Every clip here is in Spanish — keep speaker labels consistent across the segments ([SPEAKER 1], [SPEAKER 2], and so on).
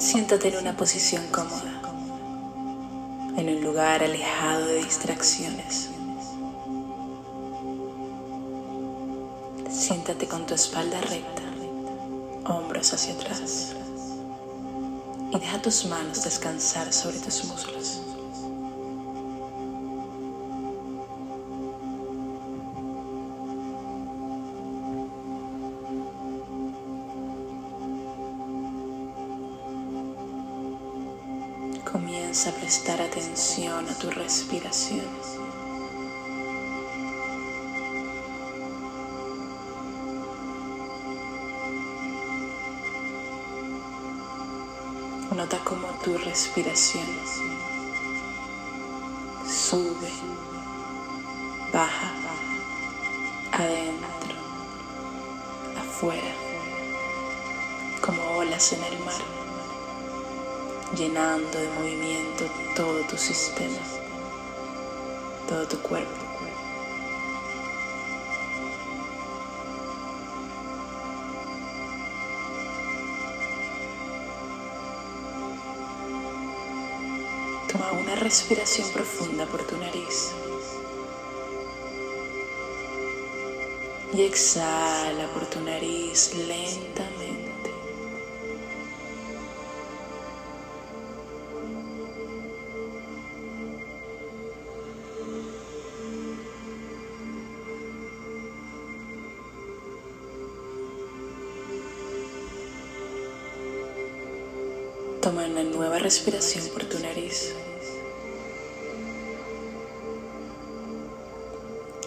[SPEAKER 1] Siéntate en una posición cómoda, en un lugar alejado de distracciones. Siéntate con tu espalda recta, hombros hacia atrás y deja tus manos descansar sobre tus muslos. Comienza a prestar atención a tu respiración. Nota cómo tu respiración sube, baja, adentro, afuera, como olas en el mar, llenando de movimiento todo tu sistema, todo tu cuerpo. Toma una respiración profunda por tu nariz. Y exhala por tu nariz lentamente. Toma una nueva respiración por tu nariz.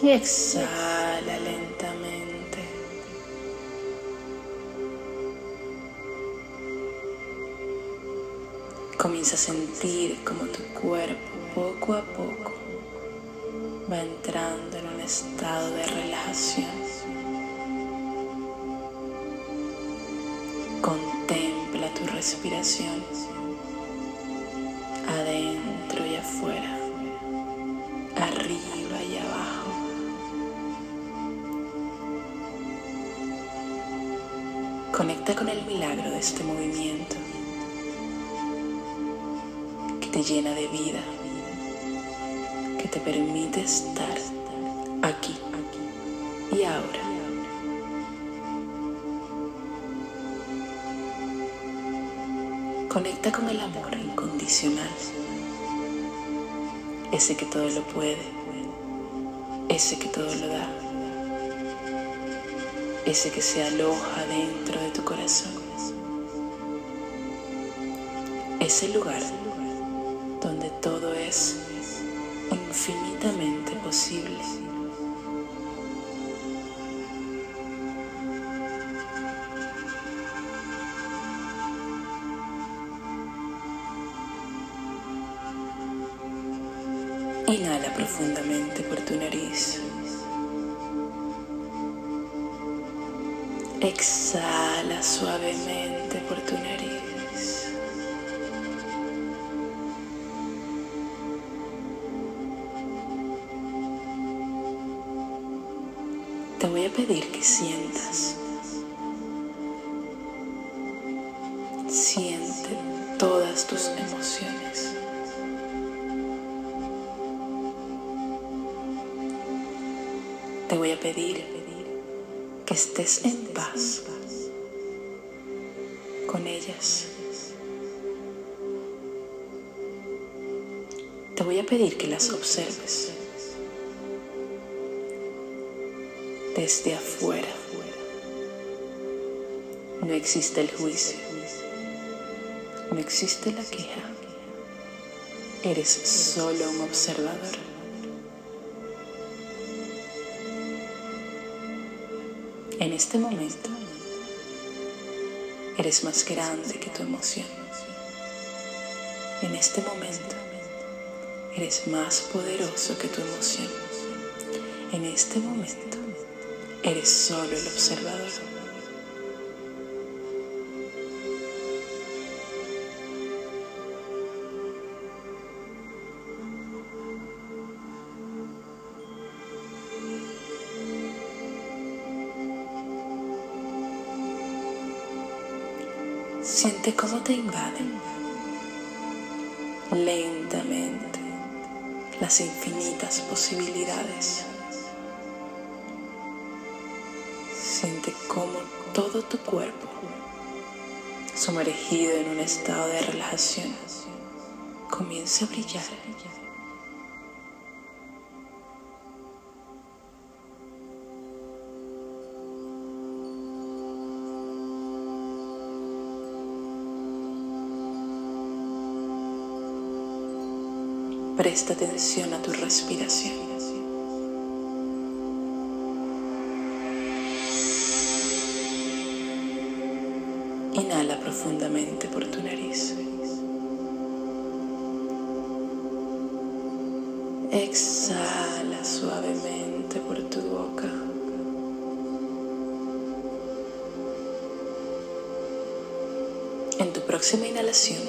[SPEAKER 1] Y exhala lentamente. Comienza a sentir como tu cuerpo poco a poco va entrando en un estado de relajación. Tu respiración adentro y afuera, arriba y abajo. Conecta con el milagro de este movimiento que te llena de vida, que te permite estar aquí Conecta con el amor incondicional, ese que todo lo puede, ese que todo lo da, ese que se aloja dentro de tu corazón, ese lugar donde todo es infinitamente posible. Inhala profundamente por tu nariz. Exhala suavemente por tu nariz. Te voy a pedir que sientas. Te voy a pedir que las observes desde afuera. No existe el juicio, no existe la queja. Eres solo un observador. En este momento, eres más grande que tu emoción. En este momento, eres más poderoso que tu emoción. En este momento, eres solo el observador. Siente cómo te invaden lentamente las infinitas posibilidades. Siente cómo todo tu cuerpo, sumergido en un estado de relajación, comienza a brillar. Presta atención a tu respiración. Inhala profundamente por tu nariz. Exhala suavemente por tu boca. En tu próxima inhalación,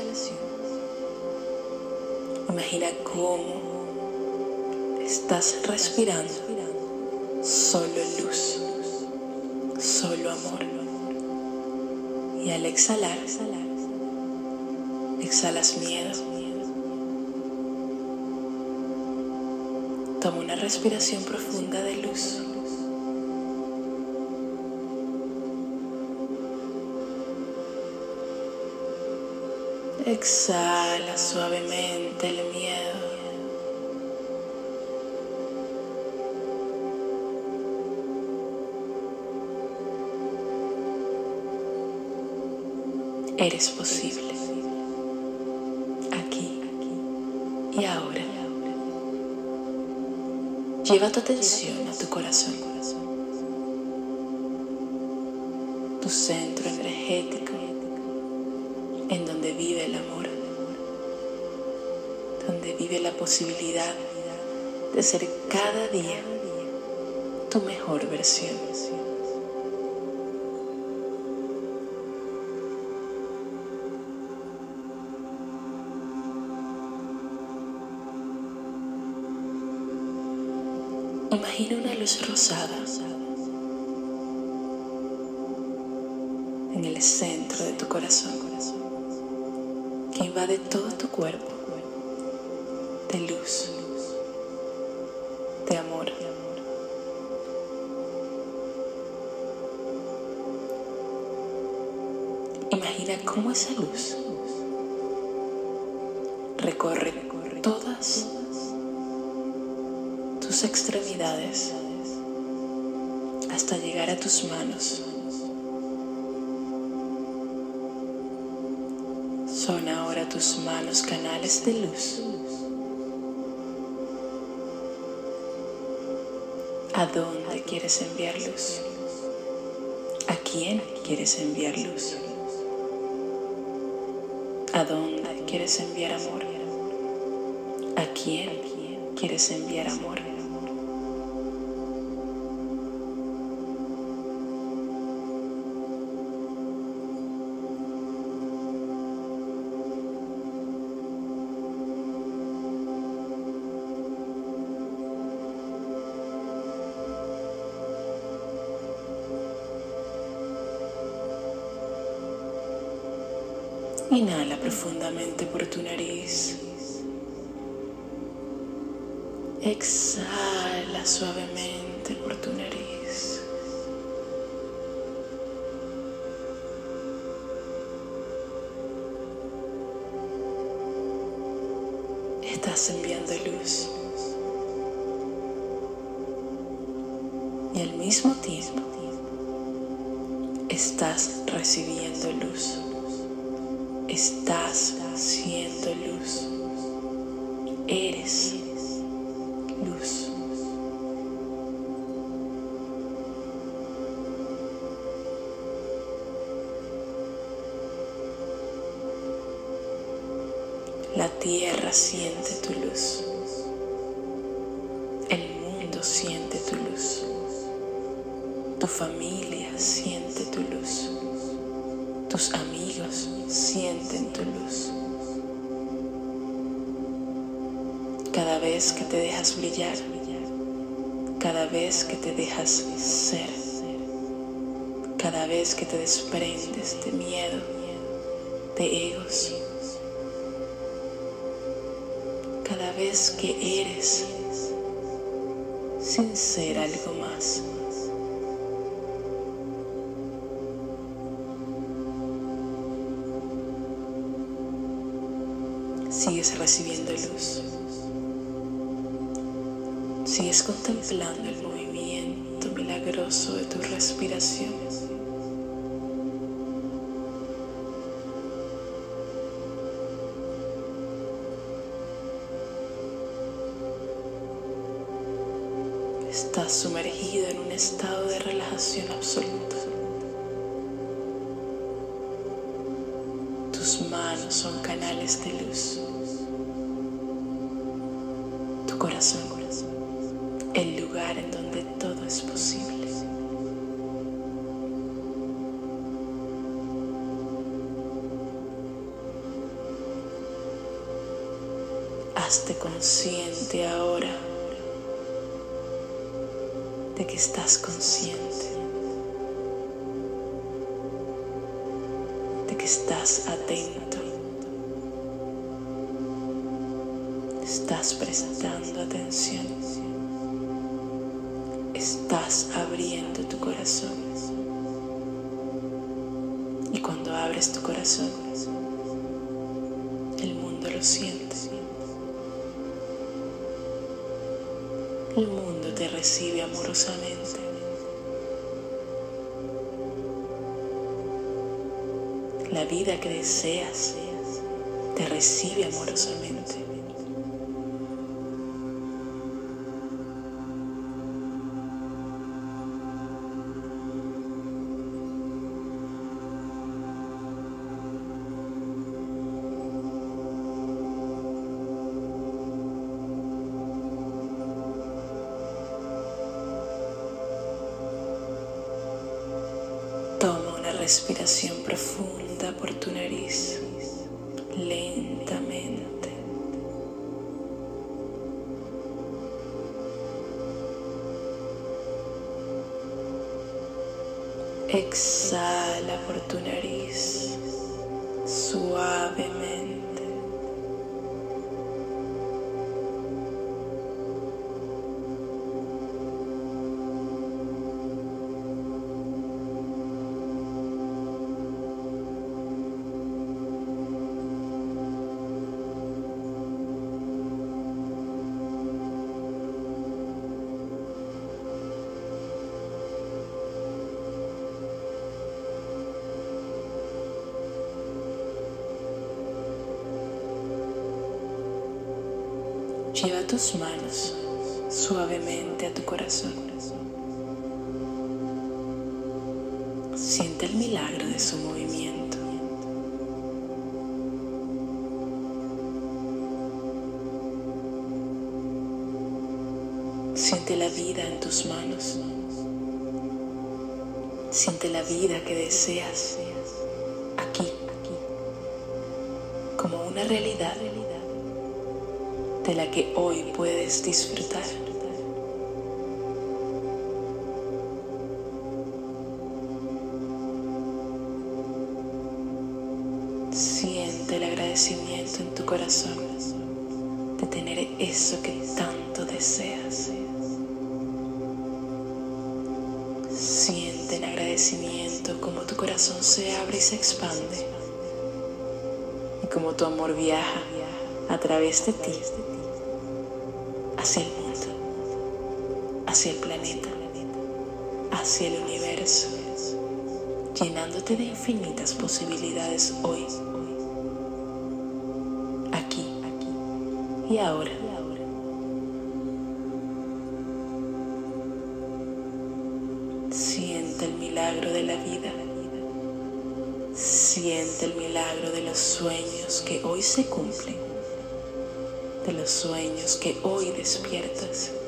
[SPEAKER 1] imagina cómo estás respirando solo luz, solo amor. Y al exhalar, exhalas miedo. Toma una respiración profunda de luz. Exhala suavemente el miedo. Eres posible. Aquí y ahora. Lleva tu atención a tu corazón. Tu centro energético la posibilidad de ser cada día tu mejor versión. Imagina una luz rosada en el centro de tu corazón que invade todo tu cuerpo de luz, de amor. Imagina cómo esa luz recorre todas tus extremidades hasta llegar a tus manos. Son ahora tus manos canales de luz. ¿A dónde quieres enviar luz? ¿A quién quieres enviar luz? ¿A dónde quieres enviar amor? ¿A quién quieres enviar amor? Profundamente por tu nariz. Exhala suavemente por tu nariz. Estás enviando luz. Y al mismo tiempo estás recibiendo luz. Estás siendo luz. Eres luz. La tierra siente tu luz. El mundo siente tu luz. Tu familia siente tu luz. Tus amigos sienten tu luz. Cada vez que te dejas brillar, cada vez que te dejas ser, cada vez que te desprendes de miedo, de egos. Cada vez que eres sin ser algo más. Sigues recibiendo luz. Sigues contemplando el movimiento milagroso de tu respiración. Estás sumergido en un estado de relajación absoluta. Son canales de luz. Tu corazón, el lugar en donde todo es posible. Hazte consciente ahora de que estás consciente, de que estás atento, estás prestando atención, estás abriendo tu corazón. Y cuando abres tu corazón, el mundo lo siente. El mundo te recibe amorosamente. La vida que deseas te recibe amorosamente. Respiración profunda por tu nariz, lentamente. Exhala por tu nariz suavemente. Lleva tus manos suavemente a tu corazón. Siente el milagro de su movimiento. Siente la vida en tus manos. Siente la vida que deseas aquí, como una realidad de la que hoy puedes disfrutar. Siente el agradecimiento en tu corazón de tener eso que tanto deseas. Siente el agradecimiento como tu corazón se abre y se expande y como tu amor viaja a través de ti hacia el mundo, hacia el planeta, hacia el universo, llenándote de infinitas posibilidades hoy, aquí y ahora. Siente el milagro de la vida. Siente el milagro de los sueños que hoy se cumplen de los sueños que hoy despiertas.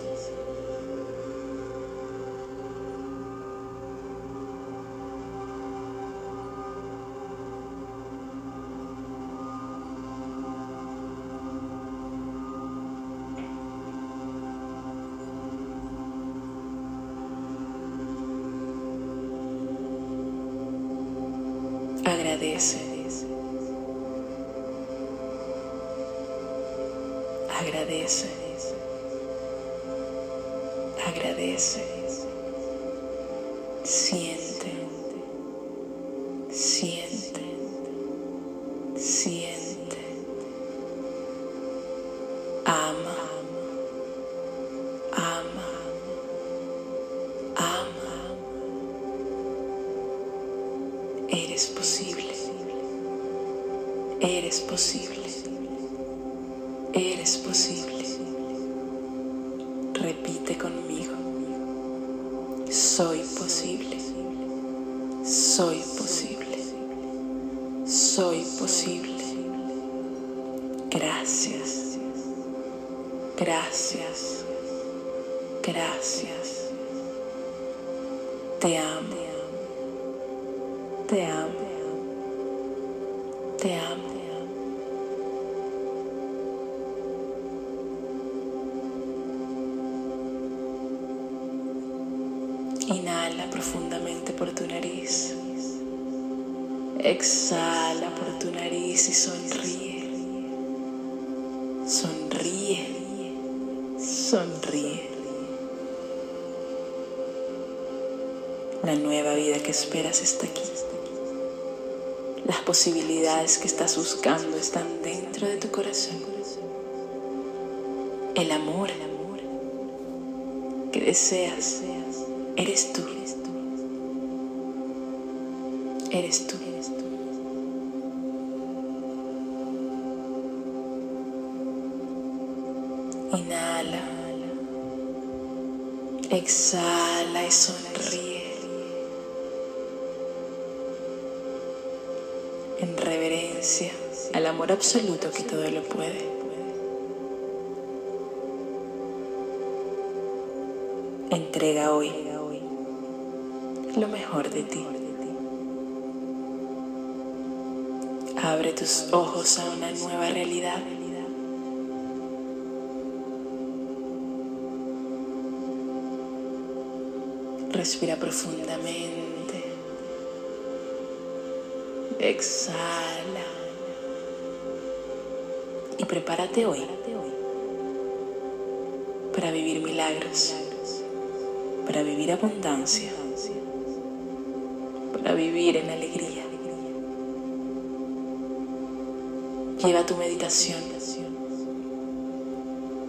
[SPEAKER 1] Agradece. Agradece. Siente. Soy posible. Soy posible. Soy posible. Gracias. Gracias. Gracias. Te amo. Te amo. Y sonríe. Sonríe. Sonríe. La nueva vida que esperas está aquí. Las posibilidades que estás buscando están dentro de tu corazón. El amor que deseas eres tú. Eres tú. Inhala. Exhala y sonríe. En reverencia al amor absoluto que todo lo puede. Entrega hoy lo mejor de ti. Abre tus ojos a una nueva realidad. Respira profundamente. Exhala. Y prepárate hoy para vivir milagros, para vivir abundancia, para vivir en alegría. Lleva tu meditación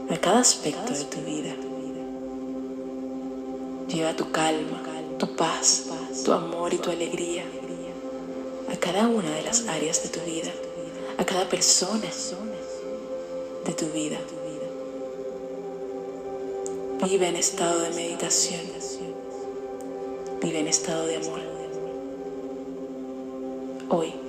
[SPEAKER 1] a cada aspecto de tu vida. Lleva tu calma, tu paz, tu amor y tu alegría a cada una de las áreas de tu vida, a cada persona de tu vida. Vive en estado de meditación. Vive en estado de amor. Hoy